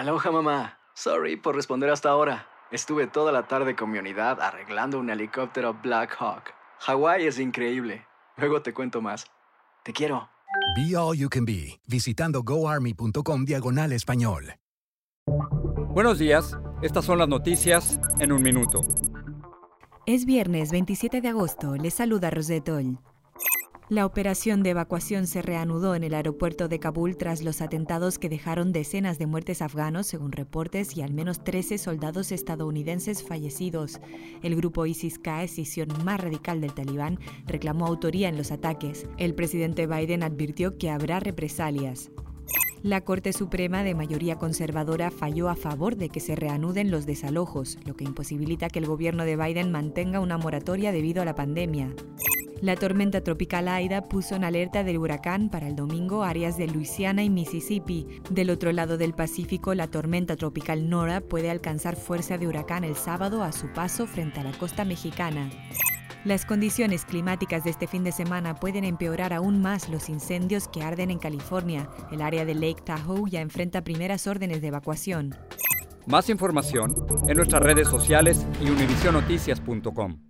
Aloha mamá. Sorry por responder hasta ahora. Estuve toda la tarde con mi unidad arreglando un helicóptero Black Hawk. Hawái es increíble. Luego te cuento más. Te quiero. Be All You Can Be, visitando goarmy.com diagonal español. Buenos días, estas son las noticias en un minuto. Es viernes 27 de agosto, les saluda Rosetol. La operación de evacuación se reanudó en el aeropuerto de Kabul tras los atentados que dejaron decenas de muertes afganos, según reportes, y al menos 13 soldados estadounidenses fallecidos. El grupo ISIS-K, escisión más radical del talibán, reclamó autoría en los ataques. El presidente Biden advirtió que habrá represalias. La Corte Suprema de mayoría conservadora falló a favor de que se reanuden los desalojos, lo que imposibilita que el gobierno de Biden mantenga una moratoria debido a la pandemia. La tormenta tropical Aida puso en alerta del huracán para el domingo áreas de Luisiana y Mississippi. Del otro lado del Pacífico, la tormenta tropical Nora puede alcanzar fuerza de huracán el sábado a su paso frente a la costa mexicana. Las condiciones climáticas de este fin de semana pueden empeorar aún más los incendios que arden en California. El área de Lake Tahoe ya enfrenta primeras órdenes de evacuación. Más información en nuestras redes sociales y univisionoticias.com.